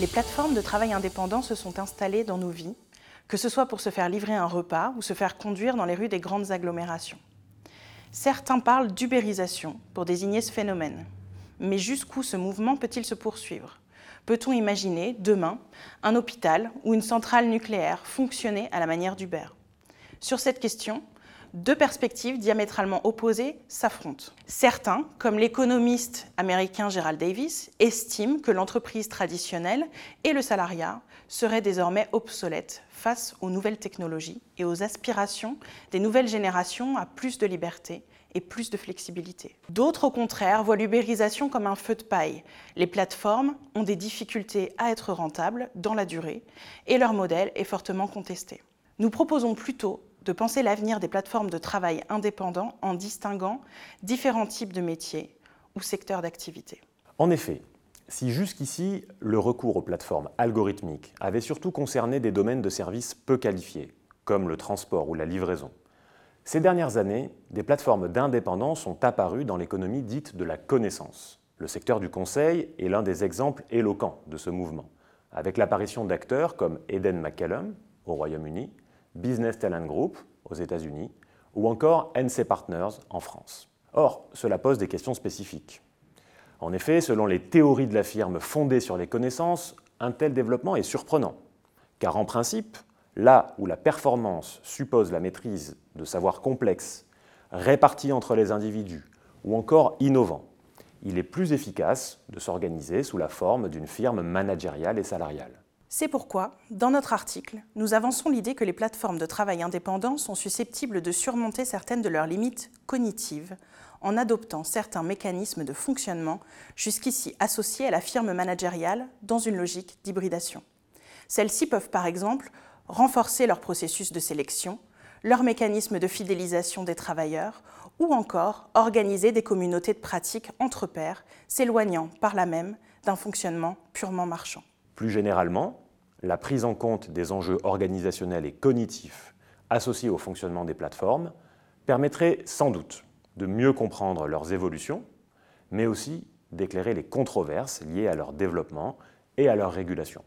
Les plateformes de travail indépendant se sont installées dans nos vies, que ce soit pour se faire livrer un repas ou se faire conduire dans les rues des grandes agglomérations. Certains parlent d'ubérisation pour désigner ce phénomène. Mais jusqu'où ce mouvement peut-il se poursuivre? Peut-on imaginer, demain, un hôpital ou une centrale nucléaire fonctionner à la manière d'Uber? Sur cette question, deux perspectives diamétralement opposées s'affrontent. Certains, comme l'économiste américain Gerald Davis, estiment que l'entreprise traditionnelle et le salariat seraient désormais obsolètes face aux nouvelles technologies et aux aspirations des nouvelles générations à plus de liberté et plus de flexibilité. D'autres, au contraire, voient l'ubérisation comme un feu de paille. Les plateformes ont des difficultés à être rentables dans la durée et leur modèle est fortement contesté. Nous proposons plutôt de penser l'avenir des plateformes de travail indépendants en distinguant différents types de métiers ou secteurs d'activité. En effet, si jusqu'ici le recours aux plateformes algorithmiques avait surtout concerné des domaines de services peu qualifiés, comme le transport ou la livraison, ces dernières années, des plateformes d'indépendants sont apparues dans l'économie dite de la connaissance. Le secteur du conseil est l'un des exemples éloquents de ce mouvement, avec l'apparition d'acteurs comme Eden McCallum au Royaume-Uni Business Talent Group aux États-Unis ou encore NC Partners en France. Or, cela pose des questions spécifiques. En effet, selon les théories de la firme fondées sur les connaissances, un tel développement est surprenant, car en principe, là où la performance suppose la maîtrise de savoirs complexes, répartis entre les individus ou encore innovants, il est plus efficace de s'organiser sous la forme d'une firme managériale et salariale. C'est pourquoi, dans notre article, nous avançons l'idée que les plateformes de travail indépendants sont susceptibles de surmonter certaines de leurs limites cognitives en adoptant certains mécanismes de fonctionnement jusqu'ici associés à la firme managériale dans une logique d'hybridation. Celles-ci peuvent par exemple renforcer leur processus de sélection, leurs mécanismes de fidélisation des travailleurs ou encore organiser des communautés de pratiques entre pairs, s'éloignant par là même d'un fonctionnement purement marchand. Plus généralement, la prise en compte des enjeux organisationnels et cognitifs associés au fonctionnement des plateformes permettrait sans doute de mieux comprendre leurs évolutions, mais aussi d'éclairer les controverses liées à leur développement et à leur régulation.